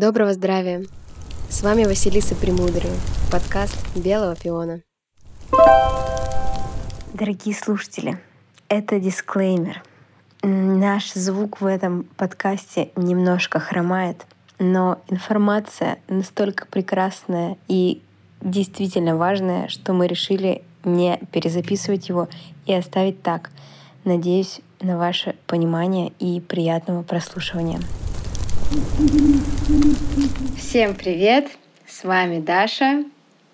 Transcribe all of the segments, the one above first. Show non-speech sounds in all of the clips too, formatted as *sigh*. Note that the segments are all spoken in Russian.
Доброго здравия! С вами Василиса Премудрая, подкаст «Белого пиона». Дорогие слушатели, это дисклеймер. Наш звук в этом подкасте немножко хромает, но информация настолько прекрасная и действительно важная, что мы решили не перезаписывать его и оставить так. Надеюсь на ваше понимание и приятного прослушивания. Всем привет! С вами Даша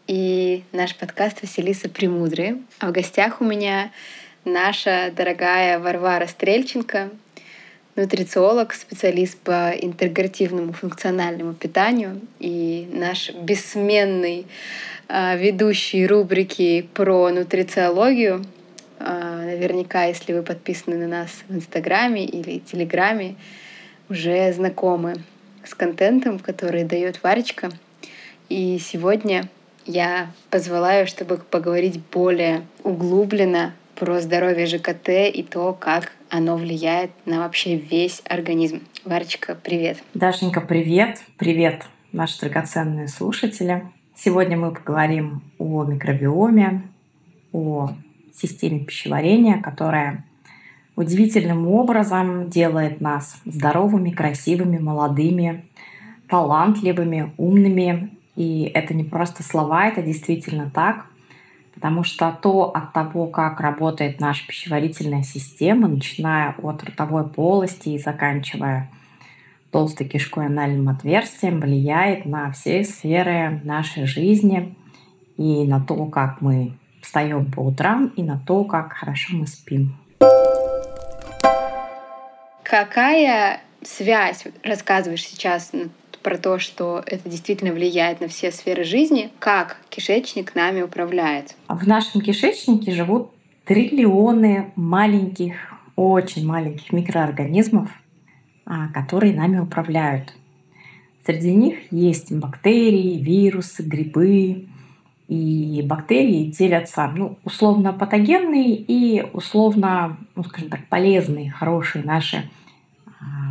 и наш подкаст Василиса Премудрые. А в гостях у меня наша дорогая Варвара Стрельченко, нутрициолог, специалист по интегративному функциональному питанию и наш бессменный э, ведущий рубрики про нутрициологию. Э, наверняка, если вы подписаны на нас в Инстаграме или Телеграме, уже знакомы с контентом, который дает Варечка. И сегодня я позвала ее, чтобы поговорить более углубленно про здоровье ЖКТ и то, как оно влияет на вообще весь организм. Варечка, привет. Дашенька, привет. Привет, наши драгоценные слушатели. Сегодня мы поговорим о микробиоме, о системе пищеварения, которая удивительным образом делает нас здоровыми, красивыми, молодыми, талантливыми, умными. И это не просто слова, это действительно так. Потому что то от того, как работает наша пищеварительная система, начиная от ротовой полости и заканчивая толстой кишкой анальным отверстием, влияет на все сферы нашей жизни и на то, как мы встаем по утрам, и на то, как хорошо мы спим. Какая связь, рассказываешь сейчас про то, что это действительно влияет на все сферы жизни, как кишечник нами управляет? В нашем кишечнике живут триллионы маленьких, очень маленьких микроорганизмов, а, которые нами управляют. Среди них есть бактерии, вирусы, грибы. И бактерии делятся ну, условно патогенные и условно, ну, скажем так, полезные, хорошие наши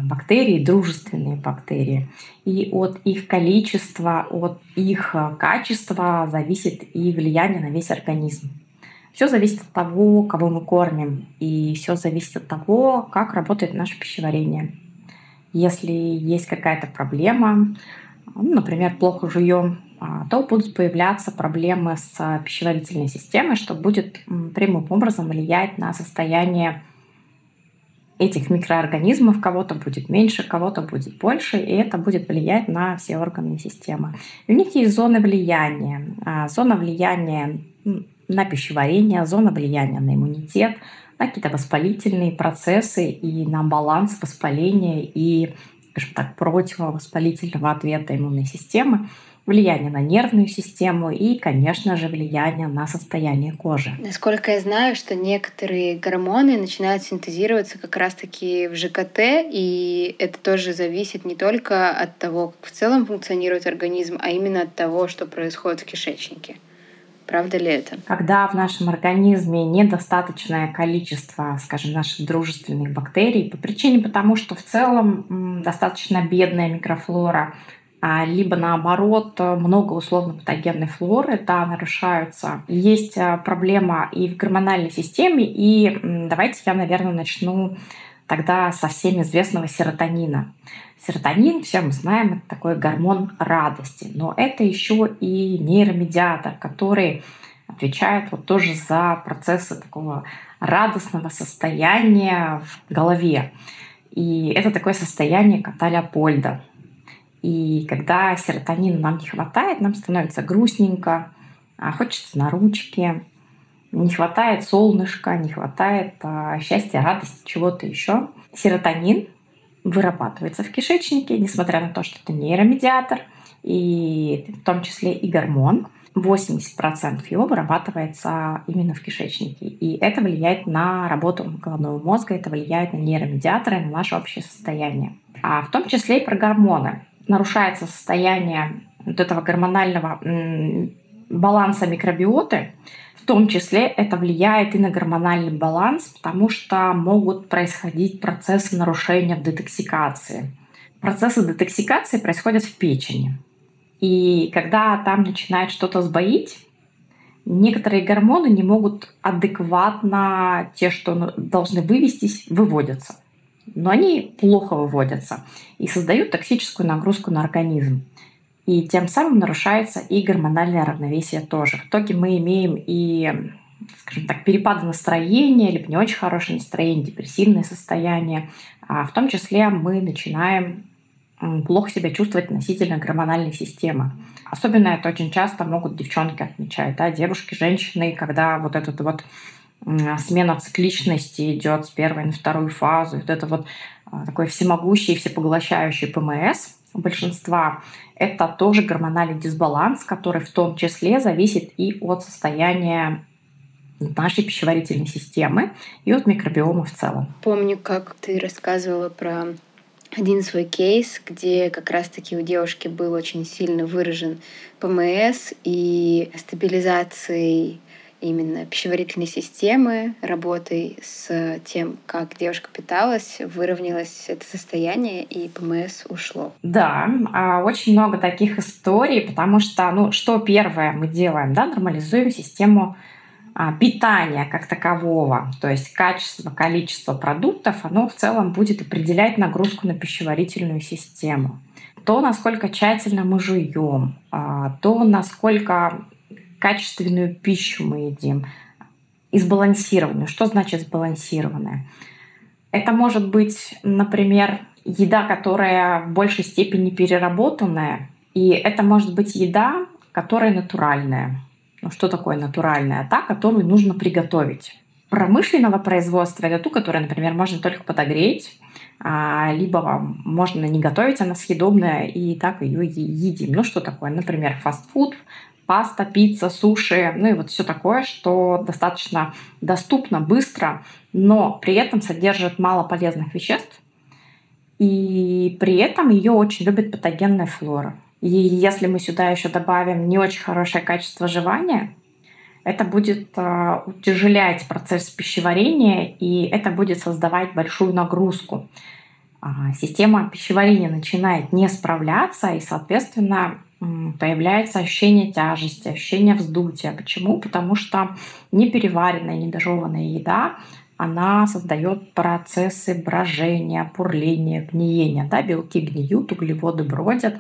бактерии, дружественные бактерии. И от их количества, от их а, качества зависит и влияние на весь организм. Все зависит от того, кого мы кормим, и все зависит от того, как работает наше пищеварение. Если есть какая-то проблема, ну, например, плохо жуем, а, то будут появляться проблемы с пищеварительной системой, что будет прямым образом влиять на состояние этих микроорганизмов кого-то будет меньше, кого-то будет больше, и это будет влиять на все органы системы. И у них есть зоны влияния. А, зона влияния на пищеварение, зона влияния на иммунитет, на какие-то воспалительные процессы и на баланс воспаления и, скажем так, противовоспалительного ответа иммунной системы влияние на нервную систему и, конечно же, влияние на состояние кожи. Насколько я знаю, что некоторые гормоны начинают синтезироваться как раз-таки в ЖКТ, и это тоже зависит не только от того, как в целом функционирует организм, а именно от того, что происходит в кишечнике. Правда ли это? Когда в нашем организме недостаточное количество, скажем, наших дружественных бактерий, по причине потому, что в целом достаточно бедная микрофлора либо наоборот много условно-патогенной флоры, да, нарушаются. Есть а, проблема и в гормональной системе, и давайте я, наверное, начну тогда со всем известного серотонина. Серотонин, все мы знаем, это такой гормон радости, но это еще и нейромедиатор, который отвечает вот тоже за процессы такого радостного состояния в голове. И это такое состояние кота Леопольда. И когда серотонина нам не хватает, нам становится грустненько, а хочется на ручке, не хватает солнышка, не хватает а, счастья, радости, чего-то еще. Серотонин вырабатывается в кишечнике, несмотря на то, что это нейромедиатор, и в том числе и гормон. 80% его вырабатывается именно в кишечнике. И это влияет на работу головного мозга, это влияет на нейромедиаторы, на наше общее состояние. А в том числе и про гормоны нарушается состояние вот этого гормонального баланса микробиоты, в том числе это влияет и на гормональный баланс, потому что могут происходить процессы нарушения детоксикации. процессы детоксикации происходят в печени. И когда там начинает что-то сбоить, некоторые гормоны не могут адекватно, те, что должны вывестись, выводятся. Но они плохо выводятся и создают токсическую нагрузку на организм. И тем самым нарушается и гормональное равновесие тоже. В итоге мы имеем и скажем так, перепады настроения, либо не очень хорошее настроение, депрессивное состояние. А в том числе мы начинаем плохо себя чувствовать относительно гормональной системы. Особенно это очень часто могут девчонки отмечать, да, девушки, женщины, когда вот этот вот смена цикличности идет с первой на вторую фазу, вот это вот а, такой всемогущий, всепоглощающий ПМС большинства, это тоже гормональный дисбаланс, который в том числе зависит и от состояния нашей пищеварительной системы и от микробиома в целом. Помню, как ты рассказывала про один свой кейс, где как раз-таки у девушки был очень сильно выражен ПМС и стабилизацией именно пищеварительной системы, работой с тем, как девушка питалась, выровнялось это состояние, и ПМС ушло. Да, а, очень много таких историй, потому что, ну, что первое мы делаем, да, нормализуем систему а, питания как такового, то есть качество, количество продуктов, оно в целом будет определять нагрузку на пищеварительную систему. То, насколько тщательно мы жуем, а, то, насколько качественную пищу мы едим, и сбалансированную. Что значит сбалансированная? Это может быть, например, еда, которая в большей степени переработанная, и это может быть еда, которая натуральная. Ну, что такое натуральная? Та, которую нужно приготовить. Промышленного производства это ту, которую, например, можно только подогреть, а, либо можно не готовить, она съедобная, и так ее едим. Ну, что такое? Например, фастфуд, паста, пицца, суши, ну и вот все такое, что достаточно доступно, быстро, но при этом содержит мало полезных веществ, и при этом ее очень любит патогенная флора. И если мы сюда еще добавим не очень хорошее качество жевания, это будет э, утяжелять процесс пищеварения, и это будет создавать большую нагрузку. А, система пищеварения начинает не справляться, и, соответственно, появляется ощущение тяжести, ощущение вздутия. Почему? Потому что непереваренная, недожеванная еда она создает процессы брожения, пурления, гниения. Да? Белки гниют, углеводы бродят.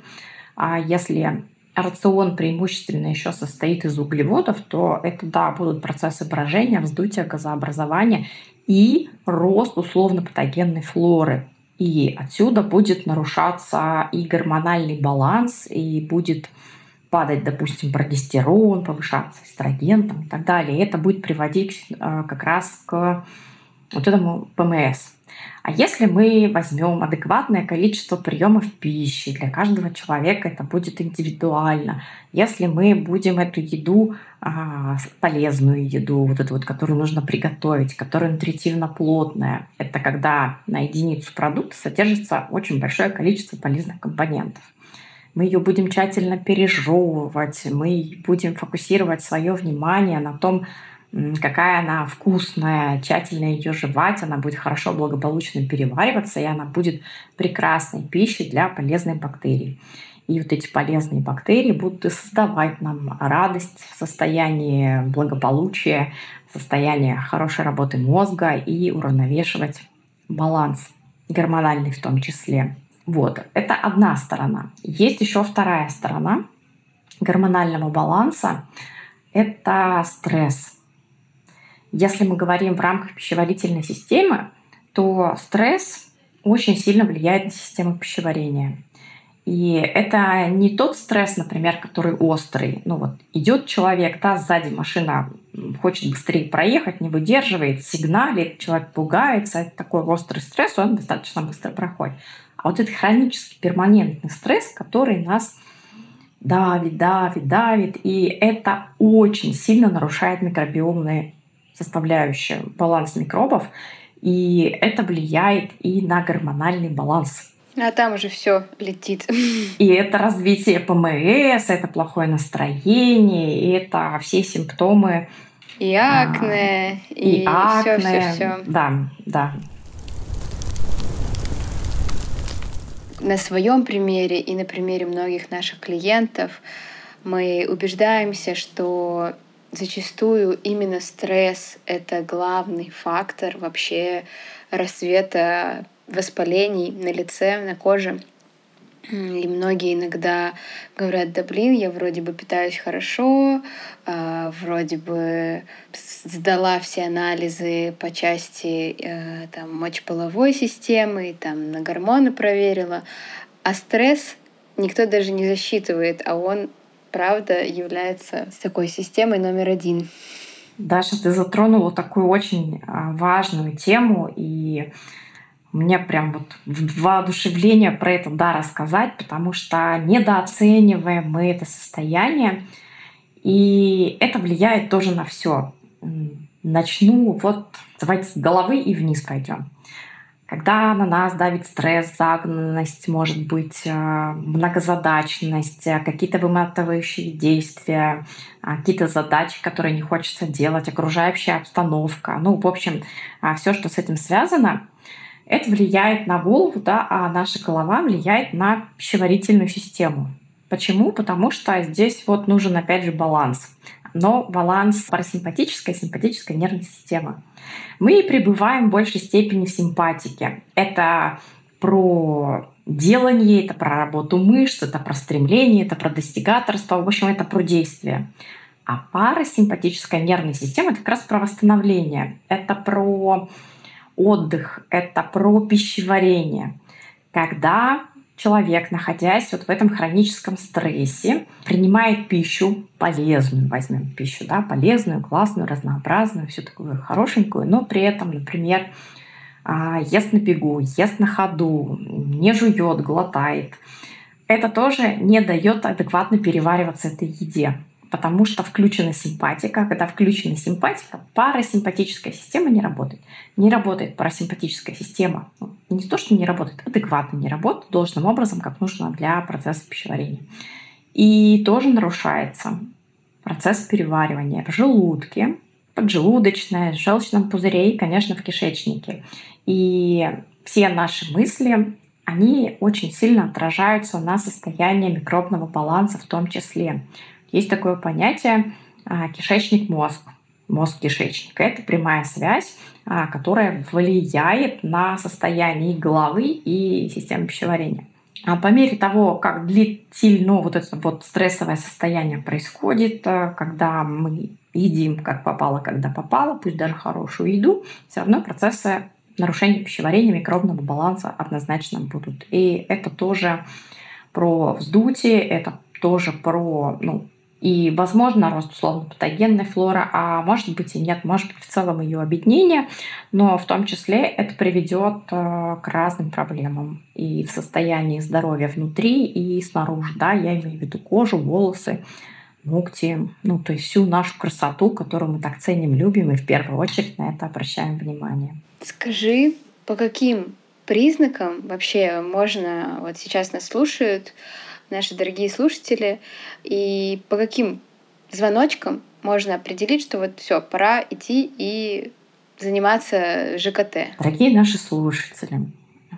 А если рацион преимущественно еще состоит из углеводов, то это, да, будут процессы брожения, вздутия, газообразования и рост условно-патогенной флоры. И отсюда будет нарушаться и гормональный баланс, и будет падать, допустим, прогестерон, повышаться эстроген там, и так далее. И это будет приводить э, как раз к вот этому ПМС. А если мы возьмем адекватное количество приемов пищи, для каждого человека это будет индивидуально. Если мы будем эту еду, а, полезную еду, вот эту вот, которую нужно приготовить, которая нутритивно плотная, это когда на единицу продукта содержится очень большое количество полезных компонентов мы ее будем тщательно пережевывать, мы будем фокусировать свое внимание на том, какая она вкусная, тщательно ее жевать, она будет хорошо, благополучно перевариваться, и она будет прекрасной пищей для полезных бактерий. И вот эти полезные бактерии будут создавать нам радость в состоянии благополучия, в состоянии хорошей работы мозга и уравновешивать баланс гормональный в том числе. Вот, это одна сторона. Есть еще вторая сторона гормонального баланса. Это стресс. Если мы говорим в рамках пищеварительной системы, то стресс очень сильно влияет на систему пищеварения. И это не тот стресс, например, который острый. Ну вот идет человек, да, сзади машина хочет быстрее проехать, не выдерживает, сигналит, человек пугается. Это такой острый стресс, он достаточно быстро проходит. А вот это хронический перманентный стресс, который нас давит, давит, давит, и это очень сильно нарушает микробиомные составляющая баланс микробов, и это влияет и на гормональный баланс. А там уже все летит. *laughs* И это развитие ПМС, это плохое настроение, и это все симптомы. И акне, а, и, и акне. Все, все, все. Да, да. на своем примере и на примере многих наших клиентов мы убеждаемся, что зачастую именно стресс — это главный фактор вообще рассвета воспалений на лице, на коже. И многие иногда говорят, да блин, я вроде бы питаюсь хорошо, э, вроде бы сдала все анализы по части э, там, мочеполовой системы, там, на гормоны проверила, а стресс никто даже не засчитывает, а он, правда, является такой системой номер один. Даша, ты затронула такую очень а, важную тему, и мне прям вот воодушевление про это да рассказать, потому что недооцениваем мы это состояние, и это влияет тоже на все. Начну вот давайте с головы и вниз пойдем. Когда на нас давит стресс, загнанность, может быть, э, многозадачность, э, какие-то выматывающие действия, э, какие-то задачи, которые не хочется делать, окружающая обстановка, ну, в общем, все, что с этим связано, это влияет на голову, да, а наша голова влияет на пищеварительную систему. Почему? Потому что здесь вот нужен опять же баланс. Но баланс парасимпатической и симпатической нервной системы. Мы пребываем в большей степени в симпатике. Это про делание, это про работу мышц, это про стремление, это про достигаторство, в общем, это про действие. А парасимпатическая нервная система — это как раз про восстановление, это про отдых, это про пищеварение. Когда человек, находясь вот в этом хроническом стрессе, принимает пищу полезную, возьмем пищу, да, полезную, классную, разнообразную, всю такую хорошенькую, но при этом, например, а, ест на бегу, ест на ходу, не жует, глотает. Это тоже не дает адекватно перевариваться этой еде потому что включена симпатика. Когда включена симпатика, парасимпатическая система не работает. Не работает парасимпатическая система. Ну, не то, что не работает, адекватно не работает должным образом, как нужно для процесса пищеварения. И тоже нарушается процесс переваривания в желудке, поджелудочная, в желчном пузыре и, конечно, в кишечнике. И все наши мысли, они очень сильно отражаются на состоянии микробного баланса в том числе. Есть такое понятие а, кишечник-мозг. Мозг-кишечник. Это прямая связь, а, которая влияет на состояние головы и системы пищеварения. А по мере того, как длительно вот это вот стрессовое состояние происходит, когда мы едим как попало, когда попало, пусть даже хорошую еду, все равно процессы нарушения пищеварения, микробного баланса однозначно будут. И это тоже про вздутие, это тоже про ну, и, возможно, рост условно-патогенной флоры, а может быть и нет, может быть в целом ее объединение, но в том числе это приведет э, к разным проблемам и в состоянии здоровья внутри и снаружи. Да, я имею в виду кожу, волосы, ногти, ну, то есть всю нашу красоту, которую мы так ценим, любим, и в первую очередь на это обращаем внимание. Скажи, по каким признакам вообще можно, вот сейчас нас слушают, наши дорогие слушатели, и по каким звоночкам можно определить, что вот все, пора идти и заниматься ЖКТ. Дорогие наши слушатели,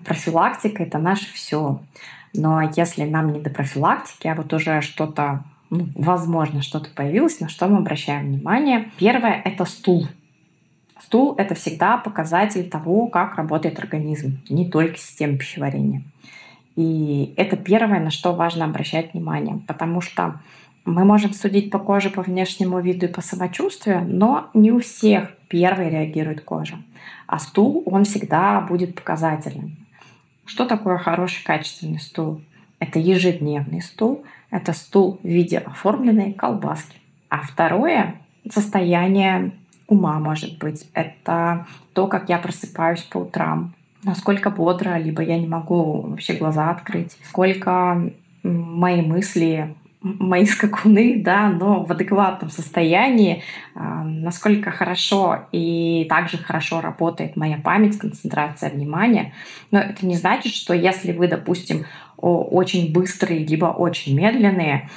профилактика это наше все. Но если нам не до профилактики, а вот уже что-то, ну, возможно, что-то появилось, на что мы обращаем внимание. Первое — это стул. Стул — это всегда показатель того, как работает организм, не только система пищеварения. И это первое, на что важно обращать внимание, потому что мы можем судить по коже, по внешнему виду и по самочувствию, но не у всех первой реагирует кожа. А стул, он всегда будет показательным. Что такое хороший качественный стул? Это ежедневный стул, это стул в виде оформленной колбаски. А второе — состояние ума, может быть. Это то, как я просыпаюсь по утрам, насколько бодро, либо я не могу вообще глаза открыть, сколько мои мысли мои *laughs* скакуны, да, но в адекватном состоянии, а, насколько хорошо и также хорошо работает моя память, концентрация внимания. Но это не значит, что если вы, допустим, очень быстрые, либо очень медленные,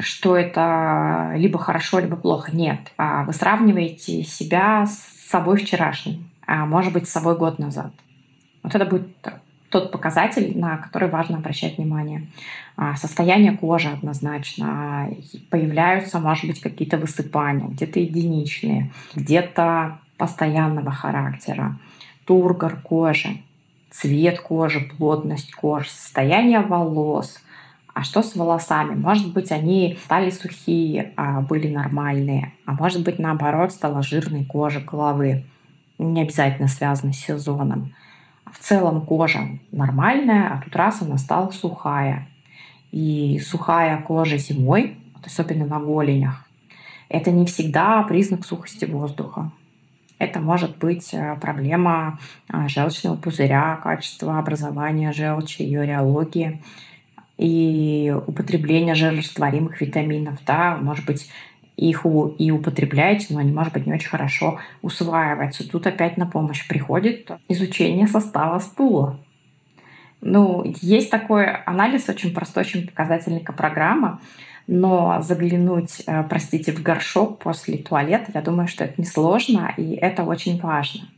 что это либо хорошо, либо плохо. Нет. А вы сравниваете себя с собой вчерашним, а может быть, с собой год назад. Вот это будет тот показатель, на который важно обращать внимание. А, состояние кожи однозначно. Появляются, может быть, какие-то высыпания, где-то единичные, где-то постоянного характера. Тургор кожи, цвет кожи, плотность кожи, состояние волос. А что с волосами? Может быть, они стали сухие, а были нормальные. А может быть, наоборот, стала жирной кожа головы. Не обязательно связано с сезоном в целом кожа нормальная, а тут раз она стала сухая. И сухая кожа зимой, особенно на голенях, это не всегда признак сухости воздуха. Это может быть э, проблема э, желчного пузыря, качества образования желчи, ее реологии и употребления жирорастворимых витаминов. Да, может быть, их и употребляете, но они, может быть, не очень хорошо усваиваются. Тут опять на помощь приходит изучение состава стула. Ну, есть такой анализ, очень простой, очень показательная программа, но заглянуть, э, простите, в горшок после туалета, я думаю, что это несложно, и это очень важно.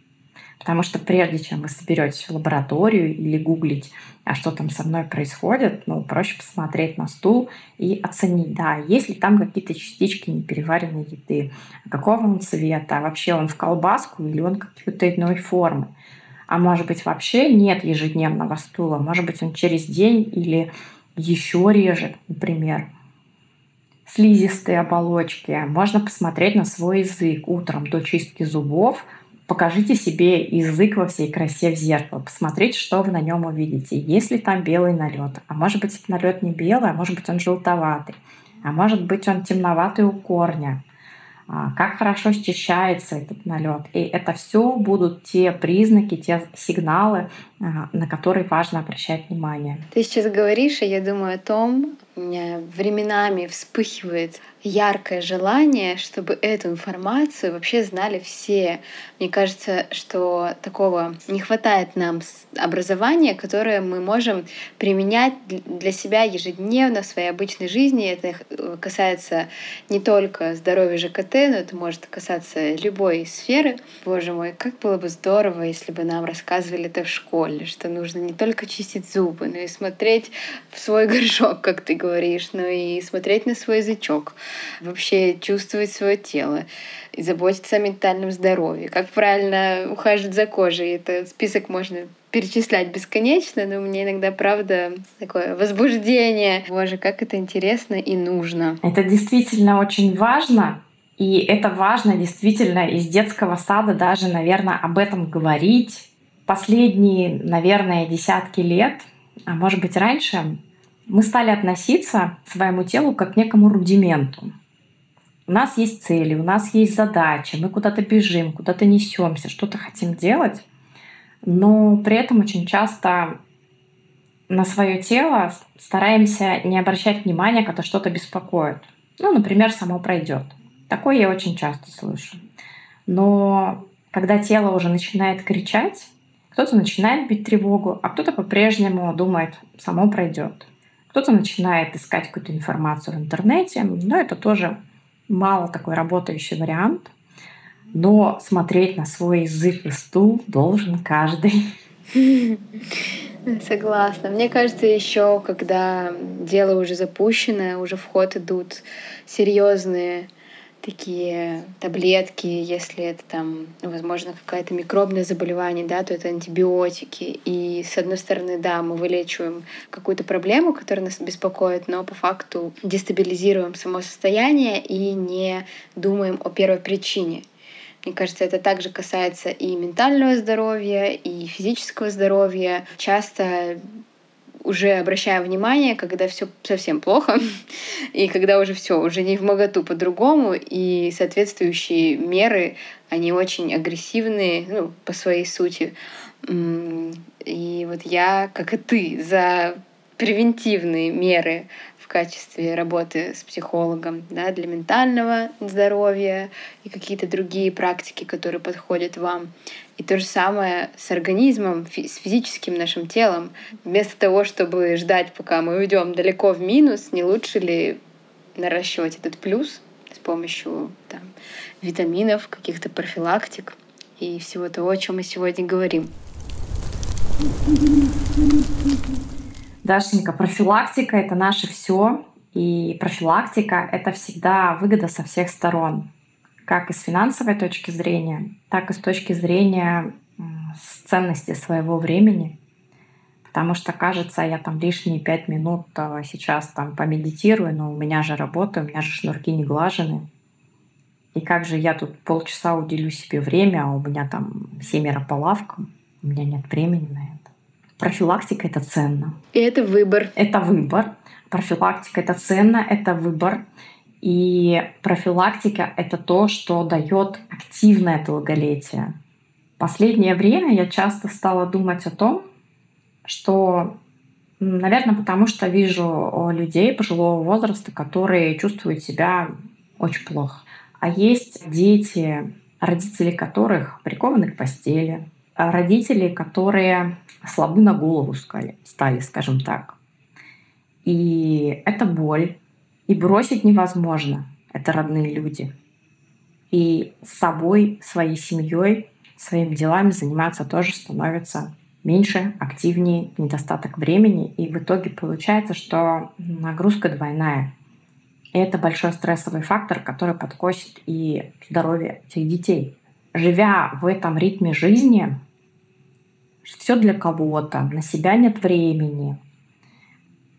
Потому что прежде чем вы соберетесь в лабораторию или гуглить, а что там со мной происходит, ну, проще посмотреть на стул и оценить, да, есть ли там какие-то частички непереваренной еды, какого он цвета, вообще он в колбаску или он какой-то иной формы. А может быть, вообще нет ежедневного стула, может быть, он через день или еще реже, например слизистые оболочки. Можно посмотреть на свой язык утром до чистки зубов – покажите себе язык во всей красе в зеркало, посмотрите, что вы на нем увидите. Есть ли там белый налет? А может быть, этот налет не белый, а может быть, он желтоватый. А может быть, он темноватый у корня. А, как хорошо счищается этот налет. И это все будут те признаки, те сигналы, на которые важно обращать внимание. Ты сейчас говоришь, и я думаю о том, у меня временами вспыхивает яркое желание, чтобы эту информацию вообще знали все. Мне кажется, что такого не хватает нам образования, которое мы можем применять для себя ежедневно в своей обычной жизни. Это э, касается не только здоровья ЖКТ, но это может касаться любой сферы. Боже мой, как было бы здорово, если бы нам рассказывали это в школе, что нужно не только чистить зубы, но и смотреть в свой *laughs* горшок, как ты говоришь, но и смотреть на свой язычок вообще чувствовать свое тело и заботиться о ментальном здоровье, как правильно ухаживать за кожей. Этот список можно перечислять бесконечно, но мне иногда, правда, такое возбуждение. Боже, как это интересно и нужно. Это действительно очень важно. И это важно действительно из детского сада даже, наверное, об этом говорить. Последние, наверное, десятки лет, а может быть раньше, мы стали относиться к своему телу как к некому рудименту. У нас есть цели, у нас есть задачи, мы куда-то бежим, куда-то несемся, что-то хотим делать, но при этом очень часто на свое тело стараемся не обращать внимания, когда что-то беспокоит. Ну, например, само пройдет. Такое я очень часто слышу. Но когда тело уже начинает кричать, кто-то начинает бить тревогу, а кто-то по-прежнему думает, само пройдет. Кто-то начинает искать какую-то информацию в интернете, но это тоже мало такой работающий вариант, но смотреть на свой язык и стул должен каждый. *laughs* Согласна. Мне кажется, еще когда дело уже запущено, уже в ход идут серьезные такие таблетки, если это там, возможно, какое-то микробное заболевание, да, то это антибиотики. И с одной стороны, да, мы вылечиваем какую-то проблему, которая нас беспокоит, но по факту дестабилизируем само состояние и не думаем о первой причине. Мне кажется, это также касается и ментального здоровья, и физического здоровья. Часто уже обращаем внимание, когда все совсем плохо, *laughs* и когда уже все, уже не в моготу по-другому, и соответствующие меры, они очень агрессивные, ну, по своей сути. И вот я, как и ты, за превентивные меры качестве работы с психологом да, для ментального здоровья и какие-то другие практики, которые подходят вам. И то же самое с организмом, с физическим нашим телом. Вместо того, чтобы ждать, пока мы уйдем далеко в минус, не лучше ли наращивать этот плюс с помощью там, витаминов, каких-то профилактик и всего того, о чем мы сегодня говорим. Дашенька, профилактика — это наше все, и профилактика — это всегда выгода со всех сторон, как и с финансовой точки зрения, так и с точки зрения ценности своего времени. Потому что, кажется, я там лишние пять минут а, сейчас там помедитирую, но у меня же работа, у меня же шнурки не глажены. И как же я тут полчаса уделю себе время, а у меня там семеро по лавкам, у меня нет времени на это. Профилактика — это ценно. И это выбор. Это выбор. Профилактика — это ценно, это выбор. И профилактика — это то, что дает активное долголетие. Последнее время я часто стала думать о том, что, наверное, потому что вижу людей пожилого возраста, которые чувствуют себя очень плохо. А есть дети, родители которых прикованы к постели, а родители, которые слабы на голову стали, стали, скажем так. И это боль. И бросить невозможно. Это родные люди. И с собой, своей семьей, своими делами заниматься тоже становится меньше, активнее, недостаток времени. И в итоге получается, что нагрузка двойная. И это большой стрессовый фактор, который подкосит и здоровье этих детей. Живя в этом ритме жизни, все для кого-то, на себя нет времени.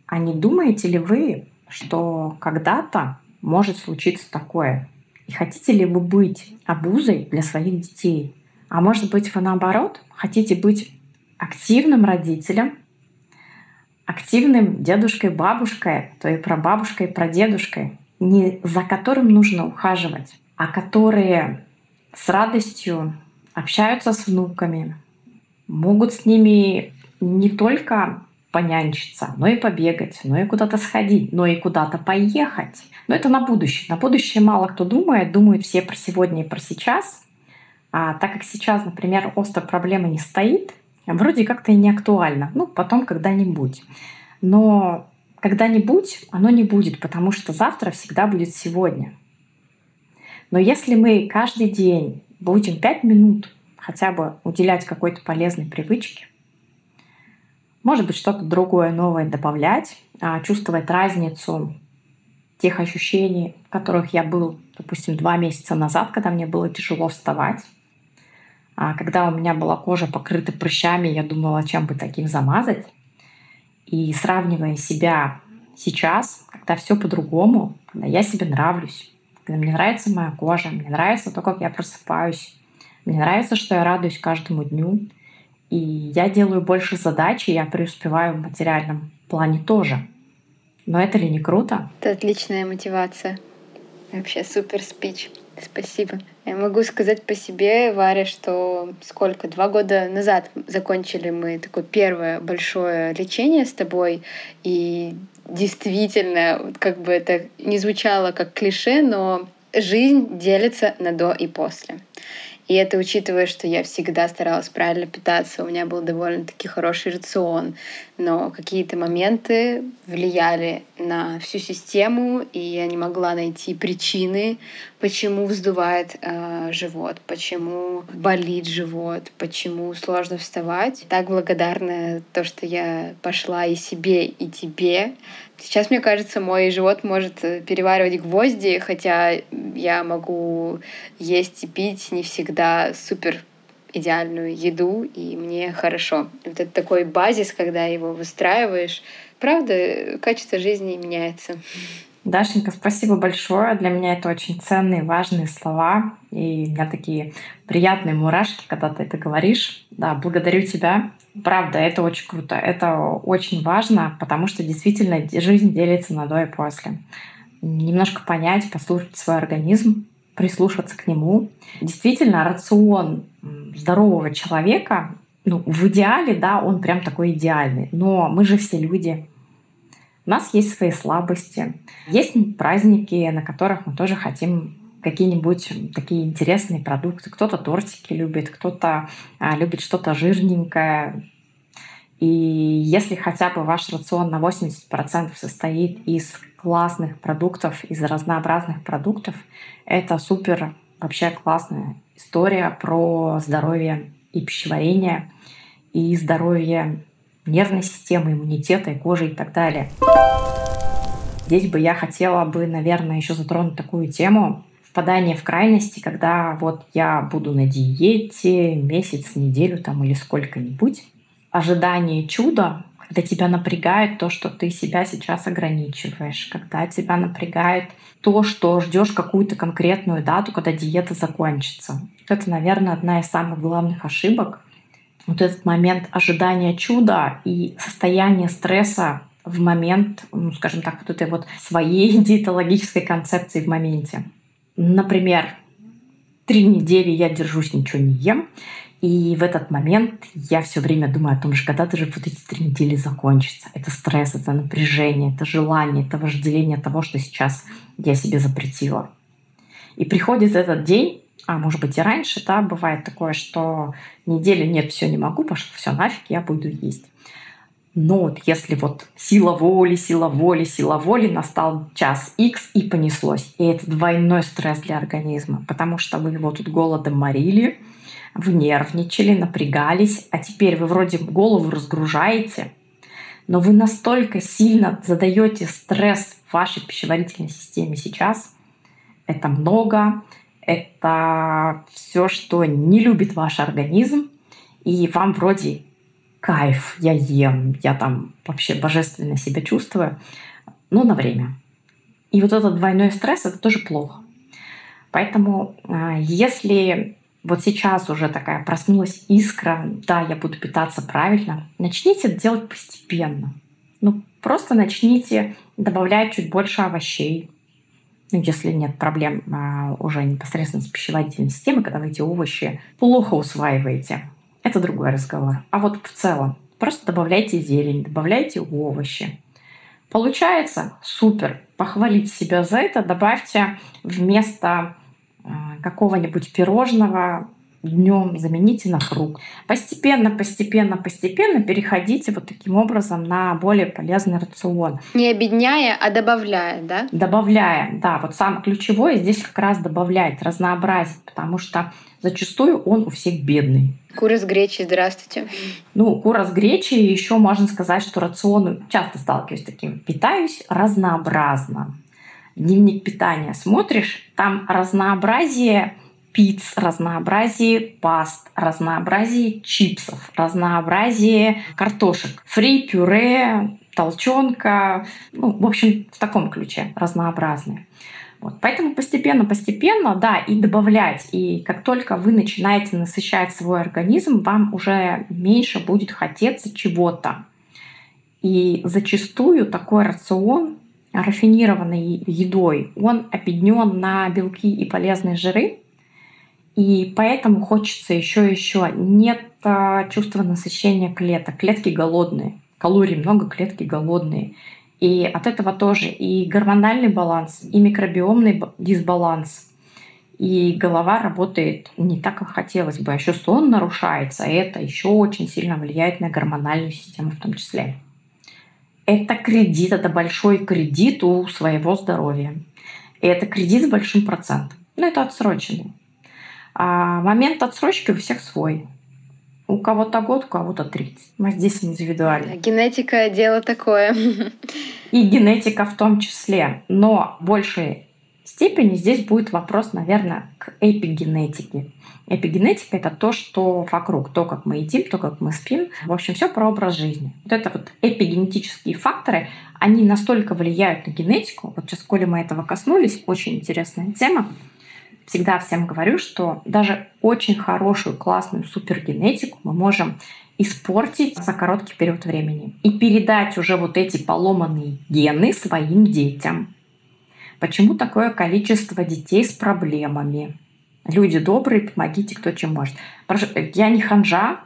А не думаете ли вы, что когда-то может случиться такое? И хотите ли вы быть обузой для своих детей? А может быть, вы наоборот хотите быть активным родителем, активным дедушкой, бабушкой, то и про бабушкой, про дедушкой, не за которым нужно ухаживать, а которые с радостью общаются с внуками, могут с ними не только понянчиться, но и побегать, но и куда-то сходить, но и куда-то поехать. Но это на будущее. На будущее мало кто думает, думают все про сегодня и про сейчас. А так как сейчас, например, острой проблемы не стоит, вроде как-то и не актуально. Ну, потом когда-нибудь. Но когда-нибудь оно не будет, потому что завтра всегда будет сегодня. Но если мы каждый день будем пять минут хотя бы уделять какой-то полезной привычке, может быть, что-то другое, новое добавлять, а, чувствовать разницу тех ощущений, в которых я был, допустим, два месяца назад, когда мне было тяжело вставать, а когда у меня была кожа покрыта прыщами, я думала, чем бы таким замазать. И сравнивая себя сейчас, когда все по-другому, когда я себе нравлюсь, когда мне нравится моя кожа, мне нравится то, как я просыпаюсь, мне нравится, что я радуюсь каждому дню, и я делаю больше задач, и я преуспеваю в материальном плане тоже. Но это ли не круто? Это отличная мотивация. Вообще супер спич. Спасибо. Я могу сказать по себе, Варя, что сколько, два года назад закончили мы такое первое большое лечение с тобой, и действительно, как бы это не звучало как клише, но жизнь делится на до и после. И это учитывая, что я всегда старалась правильно питаться, у меня был довольно-таки хороший рацион, но какие-то моменты влияли на всю систему, и я не могла найти причины, почему вздувает э, живот, почему болит живот, почему сложно вставать. Так благодарна то, что я пошла и себе, и тебе. Сейчас, мне кажется, мой живот может э, переваривать гвозди, хотя я могу есть и пить не всегда супер идеальную еду, и мне хорошо. Вот это такой базис, когда его выстраиваешь. Правда, качество жизни меняется. Дашенька, спасибо большое. Для меня это очень ценные, важные слова. И у меня такие приятные мурашки, когда ты это говоришь. Да, благодарю тебя. Правда, это очень круто. Это очень важно, потому что действительно жизнь делится на до и после. Немножко понять, послушать свой организм, прислушаться к нему. Действительно, рацион здорового человека, ну, в идеале, да, он прям такой идеальный. Но мы же все люди. У нас есть свои слабости. Есть праздники, на которых мы тоже хотим какие-нибудь такие интересные продукты. Кто-то тортики любит, кто-то а, любит что-то жирненькое. И если хотя бы ваш рацион на 80% состоит из классных продуктов, из разнообразных продуктов, это супер вообще классная история про здоровье и пищеварение. и здоровье нервной системы, иммунитета и кожи и так далее. Здесь бы я хотела бы, наверное, еще затронуть такую тему впадание в крайности, когда вот я буду на диете месяц, неделю там или сколько-нибудь. Ожидание чуда, когда тебя напрягает то, что ты себя сейчас ограничиваешь, когда тебя напрягает то, что ждешь какую-то конкретную дату, когда диета закончится. Это, наверное, одна из самых главных ошибок. Вот этот момент ожидания чуда и состояние стресса в момент, ну, скажем так, вот этой вот своей *laughs* диетологической концепции в моменте. Например, три недели я держусь, ничего не ем, и в этот момент я все время думаю о том, что когда же вот эти три недели закончатся. Это стресс, это напряжение, это желание, это вожделение того, что сейчас я себе запретила. И приходит этот день, а может быть и раньше, да, бывает такое, что недели нет, все не могу, пошло все нафиг, я буду есть. Но вот если вот сила воли, сила воли, сила воли, настал час X и понеслось. И это двойной стресс для организма, потому что вы его тут голодом морили, вы нервничали, напрягались, а теперь вы вроде голову разгружаете, но вы настолько сильно задаете стресс вашей пищеварительной системе сейчас, это много, это все, что не любит ваш организм, и вам вроде кайф, я ем, я там вообще божественно себя чувствую, но на время. И вот этот двойной стресс — это тоже плохо. Поэтому а, если вот сейчас уже такая проснулась искра, да, я буду питаться правильно, начните делать постепенно. Ну, просто начните добавлять чуть больше овощей, ну, если нет проблем а, уже непосредственно с пищеварительной системой, когда вы эти овощи плохо усваиваете. Это другой разговор. А вот в целом, просто добавляйте зелень, добавляйте овощи. Получается супер. Похвалить себя за это. Добавьте вместо какого-нибудь пирожного днем замените на фрукт. Постепенно, постепенно, постепенно переходите вот таким образом на более полезный рацион. Не обедняя, а добавляя, да? Добавляя, да. Вот самое ключевое здесь как раз добавлять, разнообразить, потому что зачастую он у всех бедный. Кура с гречей, здравствуйте. Ну, кура с гречей, еще можно сказать, что рацион, часто сталкиваюсь с таким, питаюсь разнообразно. Дневник питания смотришь, там разнообразие пиц, разнообразие паст, разнообразие чипсов, разнообразие картошек, фри, пюре, толченка, ну, в общем, в таком ключе разнообразные. Вот. Поэтому постепенно, постепенно, да, и добавлять. И как только вы начинаете насыщать свой организм, вам уже меньше будет хотеться чего-то. И зачастую такой рацион рафинированной едой, он объединен на белки и полезные жиры, и поэтому хочется еще и еще. Нет а, чувства насыщения клеток. Клетки голодные. Калорий много, клетки голодные. И от этого тоже и гормональный баланс, и микробиомный дисбаланс. И голова работает не так, как хотелось бы. А еще сон нарушается. И это еще очень сильно влияет на гормональную систему в том числе. Это кредит, это большой кредит у своего здоровья. И это кредит с большим процентом. Но это отсроченный. А момент отсрочки у всех свой. У кого-то год, у кого-то 30. Мы здесь индивидуально. Генетика — дело такое. И генетика в том числе. Но в большей степени здесь будет вопрос, наверное, к эпигенетике. Эпигенетика — это то, что вокруг, то, как мы едим, то, как мы спим. В общем, все про образ жизни. Вот это вот эпигенетические факторы, они настолько влияют на генетику. Вот сейчас, коли мы этого коснулись, очень интересная тема всегда всем говорю, что даже очень хорошую, классную супергенетику мы можем испортить за короткий период времени и передать уже вот эти поломанные гены своим детям. Почему такое количество детей с проблемами? Люди добрые, помогите, кто чем может. Я не ханжа,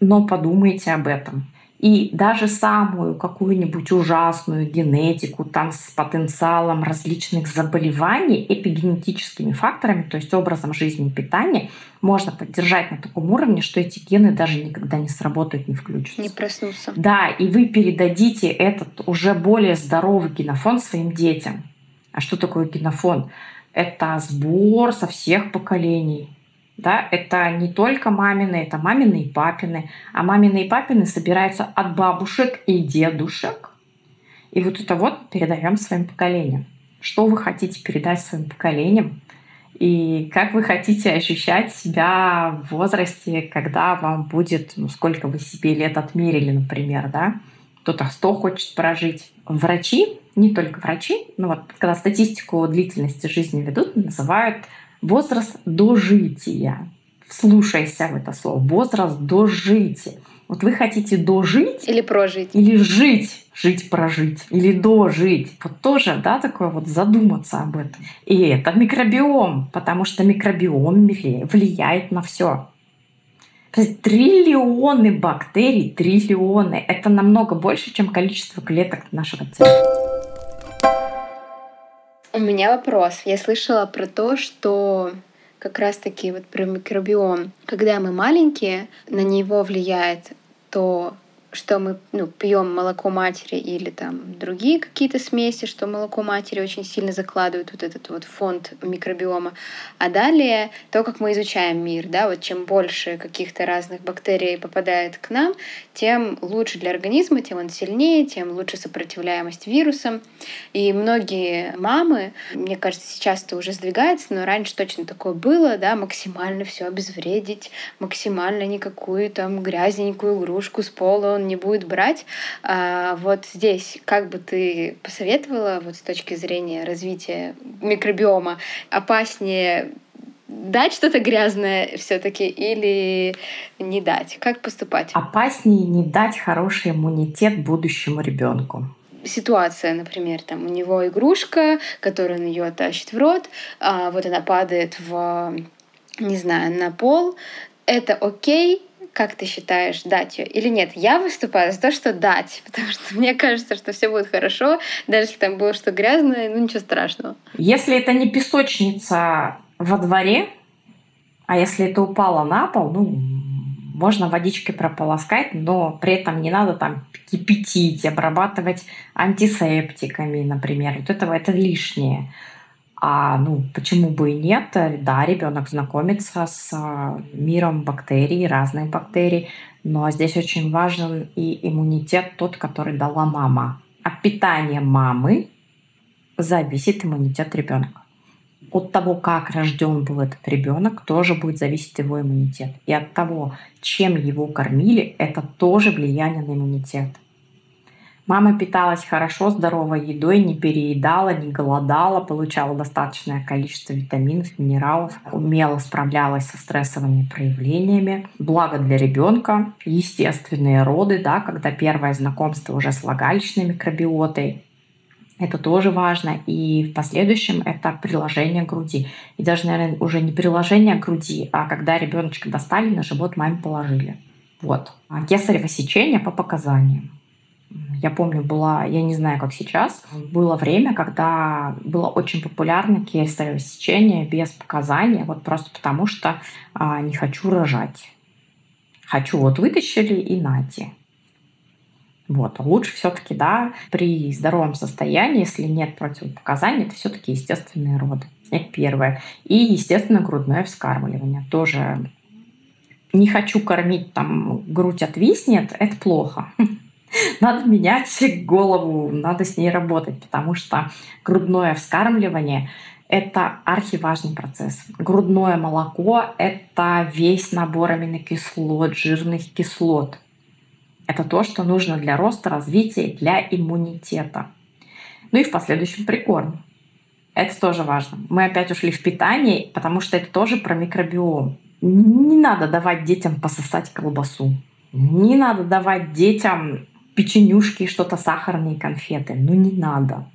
но подумайте об этом. И даже самую какую-нибудь ужасную генетику там с потенциалом различных заболеваний, эпигенетическими факторами, то есть образом жизни и питания, можно поддержать на таком уровне, что эти гены даже никогда не сработают, не включатся. Не проснутся. Да, и вы передадите этот уже более здоровый генофон своим детям. А что такое генофон? Это сбор со всех поколений Да, это не только мамины, это мамины и папины. А мамины и папины собираются от бабушек и дедушек. И вот это вот передаем своим поколениям. Что вы хотите передать своим поколениям? И как вы хотите ощущать себя в возрасте, когда вам будет, ну, сколько вы себе лет отмерили, например, да? Кто-то 100 хочет прожить. Врачи, не только врачи, но вот когда статистику длительности жизни ведут, называют возраст дожития. Слушайся в это слово. Возраст дожития. Вот вы хотите дожить или прожить, или жить, жить, прожить, или дожить. Вот тоже, да, такое вот задуматься об этом. И это микробиом, потому что микробиом влияет на все. Триллионы бактерий, триллионы. Это намного больше, чем количество клеток нашего тела. У меня вопрос. Я слышала про то, что как раз-таки вот про микробиом. Когда мы маленькие, на него влияет то что мы ну, пьем молоко матери или там другие какие-то смеси, что молоко матери очень сильно закладывает вот этот вот фонд микробиома. А далее то, как мы изучаем мир, да, вот чем больше каких-то разных бактерий попадает к нам, тем лучше для организма, тем он сильнее, тем лучше сопротивляемость вирусам. И многие мамы, мне кажется, сейчас это уже сдвигается, но раньше точно такое было, да, максимально все обезвредить, максимально никакую там грязненькую игрушку с пола он не будет брать. А вот здесь как бы ты посоветовала вот с точки зрения развития микробиома опаснее дать что-то грязное все-таки или не дать? Как поступать? Опаснее не дать хороший иммунитет будущему ребенку ситуация, например, там у него игрушка, которую он ее тащит в рот, а вот она падает в, не знаю, на пол. Это окей, как ты считаешь, дать ее или нет? Я выступаю за то, что дать, *laughs* потому что мне кажется, что все будет хорошо, даже если там было что грязное, ну ничего страшного. Если это не песочница во дворе, а если это упало на пол, ну, можно водичкой прополоскать, но при этом не надо там кипятить, обрабатывать антисептиками, например. Вот этого это лишнее. А ну почему бы и нет? Да, ребенок знакомится с а, миром бактерий, разных бактерий, но здесь очень важен и иммунитет тот, который дала мама. От питания мамы зависит иммунитет ребенка. От того, как рожден был этот ребенок, тоже будет зависеть его иммунитет. И от того, чем его кормили, это тоже влияние на иммунитет. Мама питалась хорошо, здоровой едой, не переедала, не голодала, получала достаточное количество витаминов, минералов, умело справлялась со стрессовыми проявлениями. Благо для ребенка естественные роды, да, когда первое знакомство уже с влагалищной микробиотой, это тоже важно. И в последующем это приложение груди. И даже, наверное, уже не приложение груди, а когда ребеночка достали, на живот маме положили. Вот. А кесарево сечение по показаниям. Я помню, была, я не знаю, как сейчас, было время, когда было очень популярно кесарево сечение без показания, вот просто потому что а, не хочу рожать. Хочу, вот вытащили и нате. Вот. Лучше все-таки, да, при здоровом состоянии, если нет противопоказаний, это все-таки естественные роды. Это первое. И, естественно, грудное вскармливание. Тоже не хочу кормить, там, грудь отвиснет, это плохо. *laughs* надо менять голову, надо с ней работать, потому что грудное вскармливание – это архиважный процесс. Грудное молоко – это весь набор аминокислот, жирных кислот. Это то, что нужно для роста, развития, для иммунитета. Ну и в последующем прикорм. Это тоже важно. Мы опять ушли в питание, потому что это тоже про микробиом. Не надо давать детям пососать колбасу. Не надо давать детям печенюшки, что-то сахарные конфеты. Ну не надо.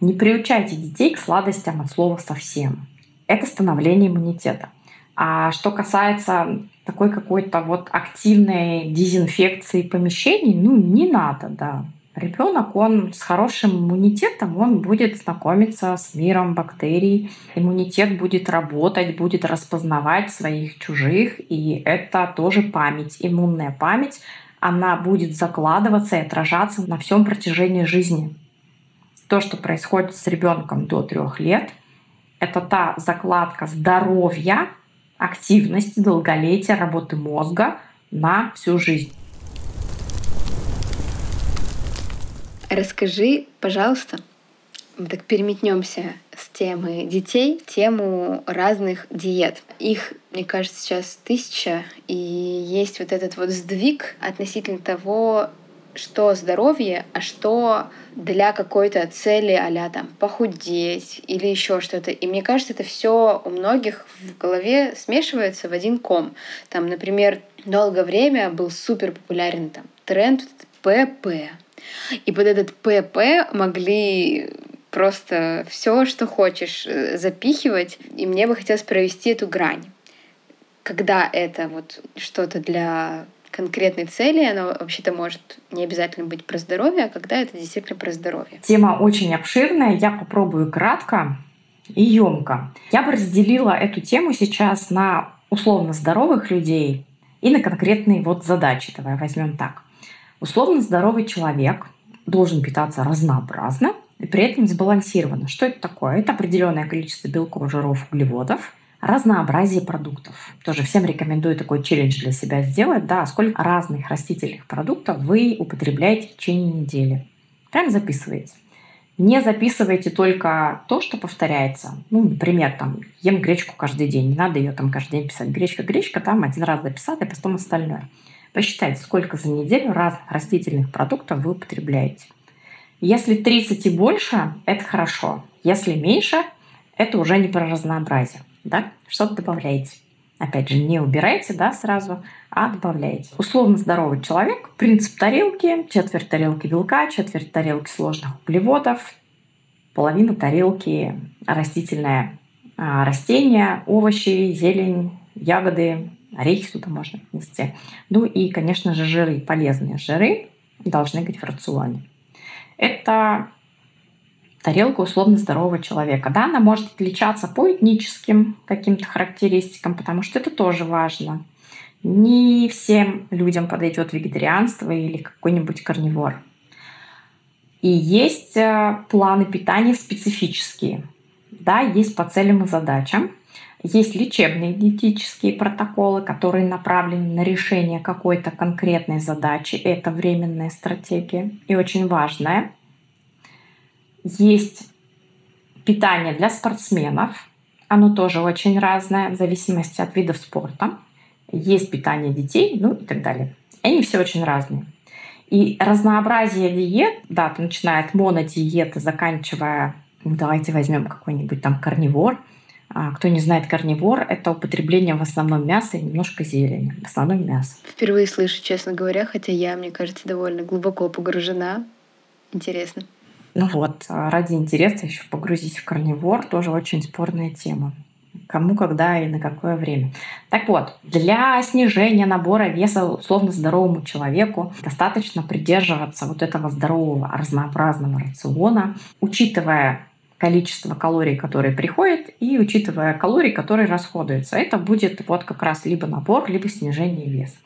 Не приучайте детей к сладостям от слова совсем. Это становление иммунитета. А что касается такой какой-то вот активной дезинфекции помещений, ну не надо, да. Ребенок, он с хорошим иммунитетом, он будет знакомиться с миром бактерий. Иммунитет будет работать, будет распознавать своих чужих. И это тоже память, иммунная память, она будет закладываться и отражаться на всем протяжении жизни. То, что происходит с ребенком до трех лет, это та закладка здоровья, активности, долголетия, работы мозга на всю жизнь. Расскажи, пожалуйста, мы так переметнемся с темы детей тему разных диет. Их, мне кажется, сейчас тысяча, и есть вот этот вот сдвиг относительно того, что здоровье, а что для какой-то цели а там похудеть или еще что-то. И мне кажется, это все у многих в голове смешивается в один ком. Там, например, долгое время был супер популярен там тренд ПП. И под этот ПП могли просто все, что хочешь, э, запихивать. И мне бы хотелось провести эту грань. Когда это вот что-то для конкретной цели, оно вообще-то может не обязательно быть про здоровье, а когда это действительно про здоровье. Тема очень обширная, я попробую кратко и емко. Я бы разделила эту тему сейчас на условно здоровых людей и на конкретные вот задачи. Давай возьмем так. Условно здоровый человек должен питаться разнообразно и при этом сбалансированно. Что это такое? Это определенное количество белков, жиров, углеводов, разнообразие продуктов. Тоже всем рекомендую такой челлендж для себя сделать. Да, сколько разных растительных продуктов вы употребляете в течение недели. Прям записывайте. Не записывайте только то, что повторяется. Ну, например, там, ем гречку каждый день. Не надо ее там каждый день писать. Гречка, гречка, там один раз записать, а потом остальное. Посчитайте, сколько за неделю разных растительных продуктов вы употребляете. Если 30 и больше, это хорошо. Если меньше, это уже не про разнообразие да, что-то добавляете. Опять же, не убирайте, да, сразу, а добавляете. Условно здоровый человек, принцип тарелки, четверть тарелки белка, четверть тарелки сложных углеводов, половина тарелки растительное а, растения, овощи, зелень, ягоды, орехи сюда можно внести. Ну и, конечно же, жиры, полезные жиры должны быть в рационе. Это тарелка условно здорового человека. Да, она может отличаться по этническим каким-то характеристикам, потому что это тоже важно. Не всем людям подойдет вегетарианство или какой-нибудь карнивор. И есть э, планы питания специфические. Да, есть по целям и задачам. Есть лечебные диетические протоколы, которые направлены на решение какой-то конкретной задачи. Это временная стратегия и очень важная. Есть питание для спортсменов. Оно тоже очень разное в зависимости от видов спорта. Есть питание детей, ну и так далее. Они все очень разные. И разнообразие диет, да, начиная от монодиеты, заканчивая, ну, давайте возьмем какой-нибудь там карнивор. А, кто не знает карнивор, это употребление в основном мяса и немножко зелени. В основном мясо. Впервые слышу, честно говоря, хотя я, мне кажется, довольно глубоко погружена. Интересно. Ну вот, а ради интереса еще погрузить в карнивор тоже очень спорная тема. Кому, когда и на какое время. Так вот, для снижения набора веса условно здоровому человеку достаточно придерживаться вот этого здорового разнообразного рациона, учитывая количество калорий, которые приходят, и учитывая калории, которые расходуются. Это будет вот как раз либо набор, либо снижение веса.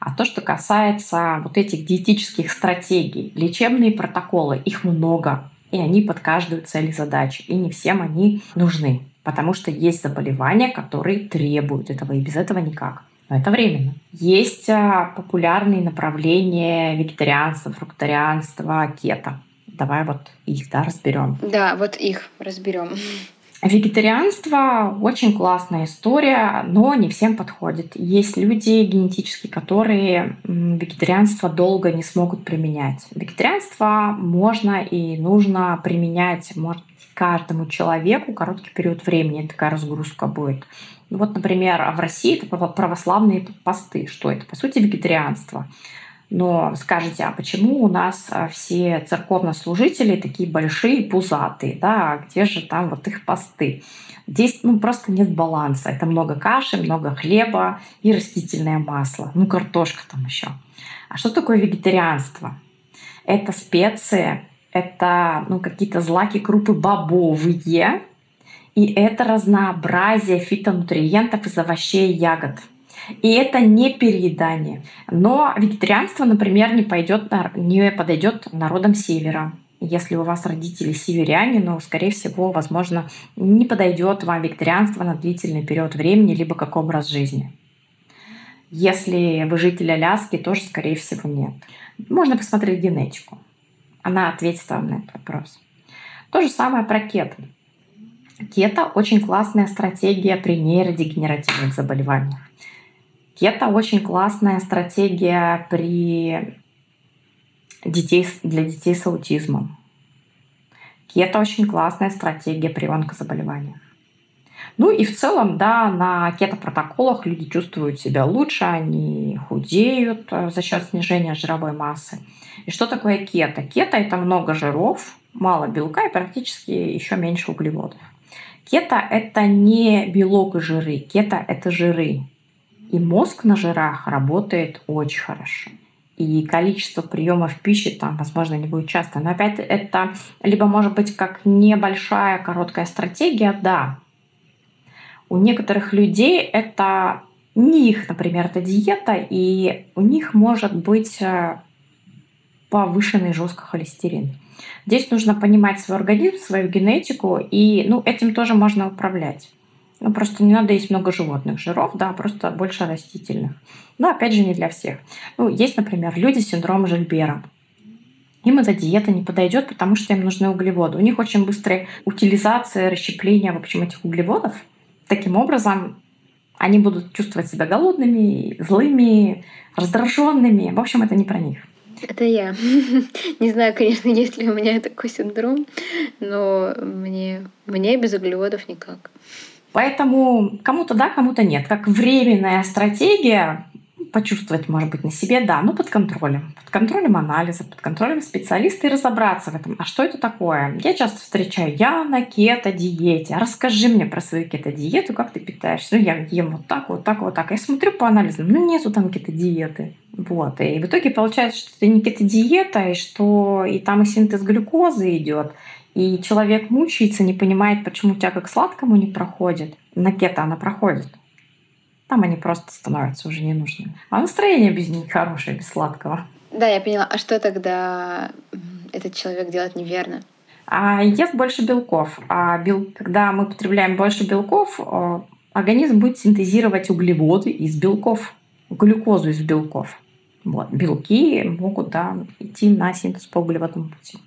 А то, что касается вот этих диетических стратегий, лечебные протоколы, их много, и они под каждую цель и задачу, и не всем они нужны, потому что есть заболевания, которые требуют этого, и без этого никак. Но это временно. Есть а, популярные направления вегетарианства, фруктарианства, кето. Давай вот их да, разберем. Да, вот их разберем. Вегетарианство очень классная история, но не всем подходит. Есть люди генетически, которые вегетарианство долго не смогут применять. Вегетарианство можно и нужно применять может, каждому человеку короткий период времени. Такая разгрузка будет. Вот, например, в России это православные посты. Что это? По сути, вегетарианство. Но скажете, а почему у нас а, все церковнослужители такие большие, пузатые, да, а где же там вот их посты? Здесь ну, просто нет баланса. Это много каши, много хлеба и растительное масло. Ну, картошка там еще. А что такое вегетарианство? Это специи, это ну, какие-то злаки, крупы бобовые, и это разнообразие фитонутриентов из овощей и ягод. И это не переедание. Но вегетарианство, например, не, пойдет, не подойдет народам севера. Если у вас родители северяне, ну, скорее всего, возможно, не подойдет вам вегетарианство на длительный период времени, либо как образ жизни. Если вы житель Аляски, тоже, скорее всего, нет. Можно посмотреть генетику. Она ответит вам на этот вопрос. То же самое про кето. Кето – очень классная стратегия при нейродегенеративных заболеваниях. Кето – очень классная стратегия при детей, для детей с аутизмом. Кето – очень классная стратегия при онкозаболеваниях. Ну и в целом, да, на кето-протоколах люди чувствуют себя лучше, они худеют э, за счет снижения жировой массы. И что такое кето? Кето – это много жиров, мало белка и практически еще меньше углеводов. Кето – это не белок и жиры, кето – это жиры. И мозг на жирах работает очень хорошо. И количество приемов пищи там, возможно, не будет часто. Но опять это либо может быть как небольшая короткая стратегия, да, у некоторых людей это не их, например, это диета, и у них может быть э, повышенный жесткий холестерин. Здесь нужно понимать свой организм, свою генетику, и ну, этим тоже можно управлять. Ну, просто не надо есть много животных жиров, да, просто больше растительных. Но опять же не для всех. Ну, есть, например, люди с синдромом Жильбера. Им эта диета не подойдет, потому что им нужны углеводы. У них очень быстрая утилизация, расщепление, в общем, этих углеводов – Таким образом, они будут чувствовать себя голодными, злыми, раздраженными. В общем, это не про них. Это я. *laughs* Не знаю, конечно, есть ли у меня такой синдром, но мне, мне без углеводов никак. Поэтому кому-то да, кому-то нет. Как временная стратегия почувствовать, может быть, на себе, да, но под контролем. Под контролем анализа, под контролем специалиста и разобраться в этом. А что это такое? Я часто встречаю, я на кето-диете. Расскажи мне про свою кето-диету, как ты питаешься. Ну, я ем вот так, вот так, вот так. Я смотрю по анализам, ну, нету там кето-диеты. Вот. И в итоге получается, что это не кето-диета, и что и там и синтез глюкозы идет. И человек мучается, не понимает, почему тяга к сладкому не проходит. На кето она проходит. Там они просто становятся уже не нужны. А настроение без них хорошее, без сладкого. Да, я поняла. А что тогда этот человек делает неверно? А ест больше белков. А бел... когда мы потребляем больше белков, э, организм будет синтезировать углеводы из белков, глюкозу из белков. Вот. Белки могут да, идти на синтез по углеводному пути.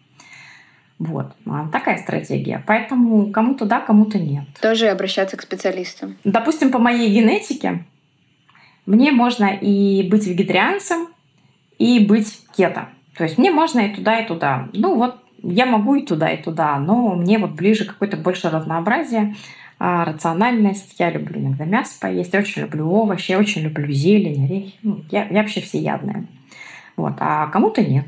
Вот. А, такая стратегия. Поэтому кому-то да, кому-то нет. Тоже обращаться к специалистам. Допустим, по моей генетике мне можно и быть вегетарианцем, и быть кето. То есть мне можно и туда, и туда. Ну вот я могу и туда, и туда, но мне вот ближе какое-то больше разнообразие, а, рациональность. Я люблю иногда мясо поесть, очень люблю овощи, очень люблю зелень, орехи. Ну, я, я вообще всеядная. Вот. А кому-то нет.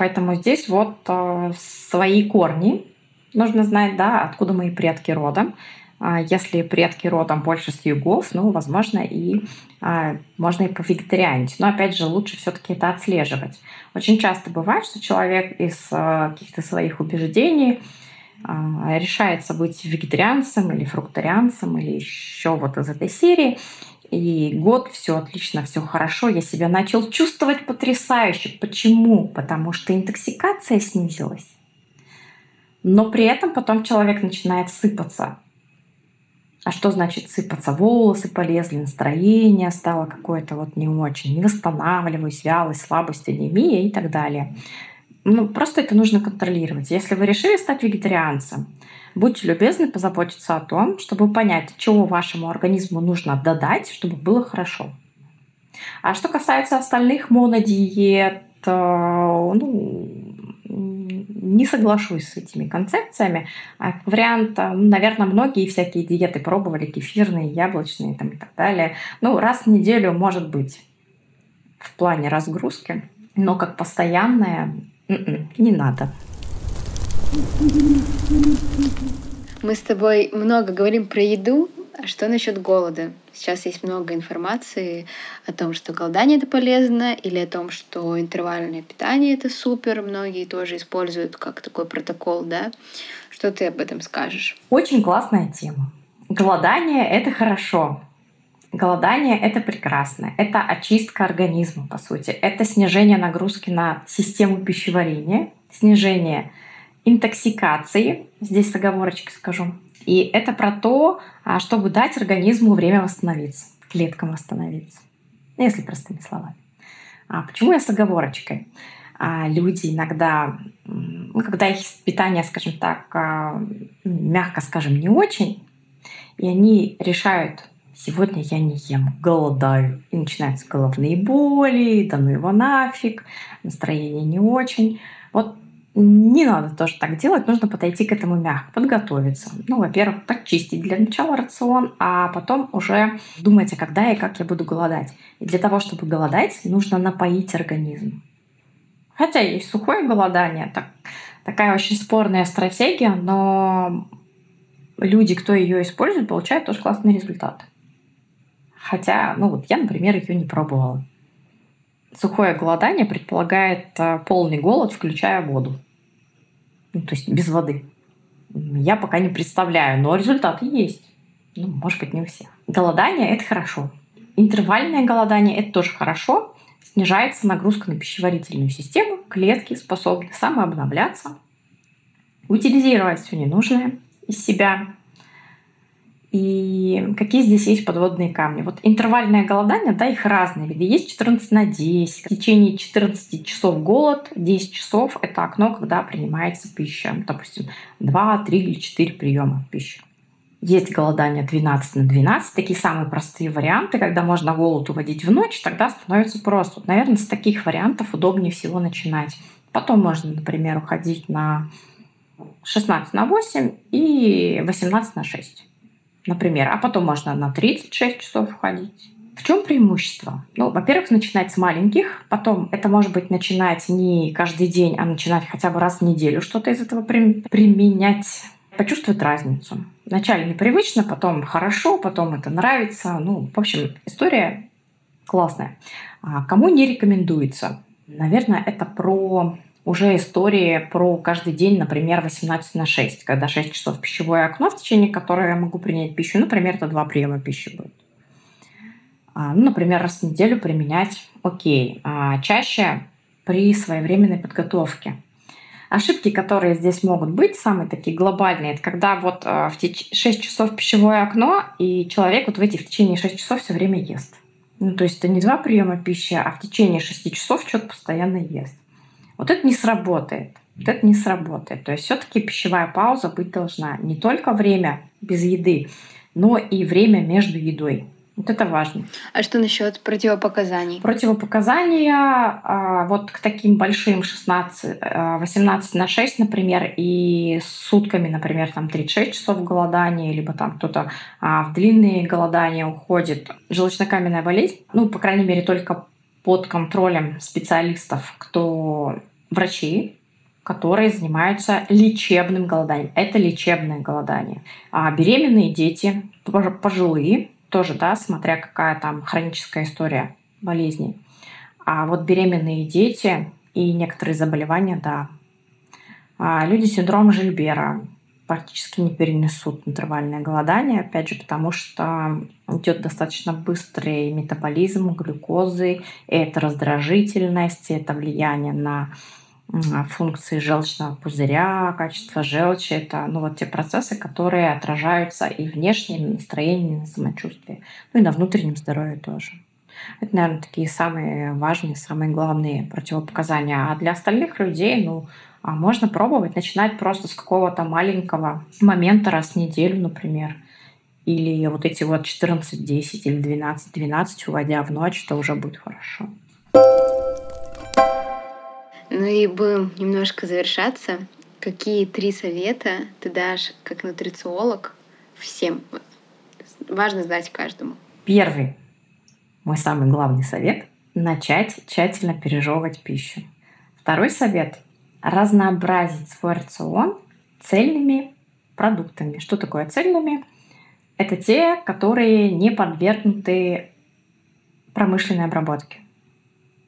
Поэтому здесь вот э, свои корни нужно знать, да, откуда мои предки родом. А если предки родом больше с югов, ну, возможно, и а, можно и повегетарианить. Но опять же, лучше все-таки это отслеживать. Очень часто бывает, что человек из а, каких-то своих убеждений а, решается быть вегетарианцем или фруктарианцем или еще вот из этой серии. И год все отлично, все хорошо, я себя начал чувствовать потрясающе. Почему? Потому что интоксикация снизилась. Но при этом потом человек начинает сыпаться. А что значит сыпаться? Волосы полезли, настроение стало какое-то вот не очень, не восстанавливаюсь, вялость, слабость, анемия и так далее. Ну, просто это нужно контролировать. Если вы решили стать вегетарианцем, Будьте любезны позаботиться о том, чтобы понять, чего вашему организму нужно додать, чтобы было хорошо. А что касается остальных монодиет, ну, не соглашусь с этими концепциями. А вариант, ну, наверное, многие всякие диеты пробовали, кефирные, яблочные там, и так далее. Ну, раз в неделю может быть в плане разгрузки, но как постоянная м-м, не надо. Мы с тобой много говорим про еду, а что насчет голода? Сейчас есть много информации о том, что голодание это полезно, или о том, что интервальное питание это супер. Многие тоже используют как такой протокол, да? Что ты об этом скажешь? Очень классная тема. Голодание это хорошо. Голодание — это прекрасно. Это очистка организма, по сути. Это снижение нагрузки на систему пищеварения, снижение интоксикации, здесь с оговорочкой скажу. И это про то, а, чтобы дать организму время восстановиться, клеткам восстановиться. Ну, если простыми словами. А почему я с оговорочкой? А люди иногда, ну, когда их питание, скажем так, а, мягко скажем, не очень, и они решают, сегодня я не ем, голодаю. И начинаются головные боли, да ну его нафиг, настроение не очень. Вот не надо тоже так делать, нужно подойти к этому мягко, подготовиться. Ну, во-первых, почистить для начала рацион, а потом уже думать, а когда и как я буду голодать. И для того, чтобы голодать, нужно напоить организм. Хотя есть сухое голодание, так, такая очень спорная стратегия, но люди, кто ее использует, получают тоже классный результат. Хотя, ну вот я, например, ее не пробовала. Сухое голодание предполагает э, полный голод, включая воду. Ну, то есть без воды. Я пока не представляю, но результаты есть. Ну, может быть, не у всех. Голодание – это хорошо. Интервальное голодание – это тоже хорошо. Снижается нагрузка на пищеварительную систему. Клетки способны самообновляться, утилизировать все ненужное из себя, и какие здесь есть подводные камни? Вот интервальное голодание, да, их разные виды. Есть 14 на 10. В течение 14 часов голод, 10 часов — это окно, когда принимается пища. Допустим, 2, 3 или 4 приема пищи. Есть голодание 12 на 12, такие самые простые варианты, когда можно голод уводить в ночь, тогда становится просто. Вот, наверное, с таких вариантов удобнее всего начинать. Потом можно, например, уходить на 16 на 8 и 18 на 6 например, а потом можно на 36 часов ходить. В чем преимущество? Ну, во-первых, начинать с маленьких, потом это может быть начинать не каждый день, а начинать хотя бы раз в неделю что-то из этого применять, почувствовать разницу. Вначале непривычно, потом хорошо, потом это нравится. Ну, в общем, история классная. А кому не рекомендуется? Наверное, это про уже истории про каждый день, например, 18 на 6, когда 6 часов пищевое окно, в течение которого я могу принять пищу. Например, это два приема пищи будет. А, ну, например, раз в неделю применять окей. А чаще при своевременной подготовке. Ошибки, которые здесь могут быть, самые такие глобальные, это когда вот а, в теч... 6 часов пищевое окно, и человек вот в эти в течение 6 часов все время ест. Ну, то есть это не два приема пищи, а в течение 6 часов что-то постоянно ест. Вот это не сработает. Вот это не сработает. То есть все-таки пищевая пауза быть должна не только время без еды, но и время между едой. Вот это важно. А что насчет противопоказаний? Противопоказания а, вот к таким большим 16, 18 а, на 6, например, и сутками, например, там 36 часов голодания, либо там кто-то а, в длинные голодания уходит. Желчнокаменная болезнь, ну, по крайней мере, только под контролем специалистов, кто врачи, которые занимаются лечебным голоданием. Это лечебное голодание. А беременные дети, пожилые, тоже, да, смотря какая там хроническая история болезни. А вот беременные дети и некоторые заболевания, да. А люди с синдромом Жильбера практически не перенесут интервальное голодание, опять же, потому что идет достаточно быстрый метаболизм глюкозы, это раздражительность, это влияние на функции желчного пузыря, качество желчи. Это ну, вот те процессы, которые отражаются и внешне, и на настроении, и на самочувствии, ну и на внутреннем здоровье тоже. Это, наверное, такие самые важные, самые главные противопоказания. А для остальных людей, ну, можно пробовать начинать просто с какого-то маленького момента раз в неделю, например. Или вот эти вот 14-10 или 12-12, уводя в ночь, это уже будет хорошо. Ну и будем немножко завершаться. Какие три совета ты дашь как нутрициолог всем? Важно знать каждому. Первый, мой самый главный совет — начать тщательно пережевывать пищу. Второй совет — разнообразить свой рацион цельными продуктами. Что такое цельными? Это те, которые не подвергнуты промышленной обработке.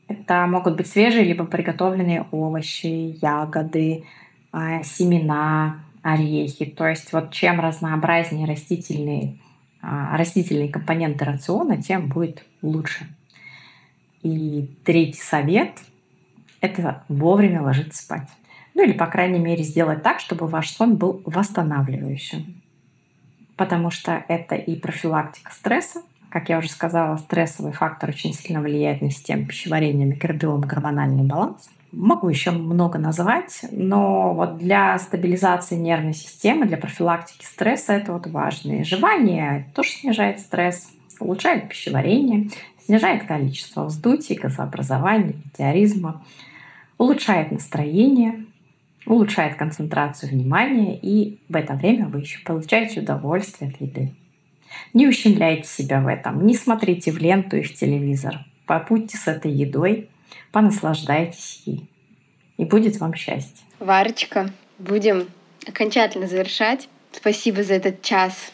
Это могут быть свежие либо приготовленные овощи, ягоды, а, семена, орехи. То есть вот чем разнообразнее растительные, а, растительные компоненты рациона, тем будет лучше. И третий совет — это вовремя ложиться спать. Ну или, по крайней мере, сделать так, чтобы ваш сон был восстанавливающим. Потому что это и профилактика стресса. Как я уже сказала, стрессовый фактор очень сильно влияет на систему пищеварения, микробиом, гормональный баланс. Могу еще много назвать, но вот для стабилизации нервной системы, для профилактики стресса это вот важно. И жевание тоже снижает стресс, улучшает пищеварение, снижает количество вздутий, газообразования, метеоризма, улучшает настроение, улучшает концентрацию внимания, и в это время вы еще получаете удовольствие от еды. Не ущемляйте себя в этом, не смотрите в ленту и в телевизор. Побудьте с этой едой, понаслаждайтесь ей. И будет вам счастье. Варочка, будем окончательно завершать. Спасибо за этот час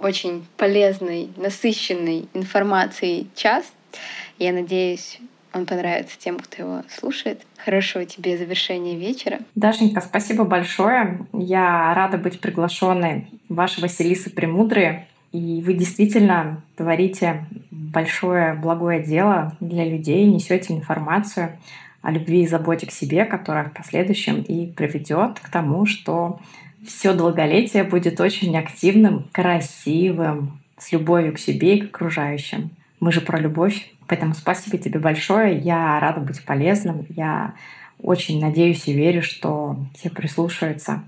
очень полезной, насыщенной информацией час. Я надеюсь, он понравится тем, кто его слушает. Хорошего тебе завершения вечера. Дашенька, спасибо большое. Я рада быть приглашенной вашей Василисы Премудрые. И вы действительно творите большое благое дело для людей, несете информацию о любви и заботе к себе, которая в последующем и приведет к тому, что все долголетие будет очень активным, красивым, с любовью к себе и к окружающим. Мы же про любовь. Поэтому спасибо тебе большое. Я рада быть полезным. Я очень надеюсь и верю, что все прислушаются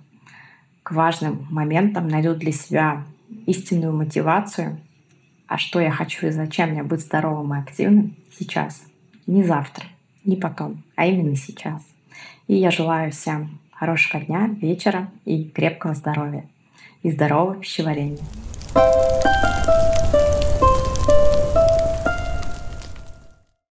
к важным моментам, найдут для себя истинную мотивацию. А что я хочу и зачем мне быть здоровым и активным сейчас. Не завтра, не потом, а именно сейчас. И я желаю всем хорошего дня, вечера и крепкого здоровья. И здорового пищеварения.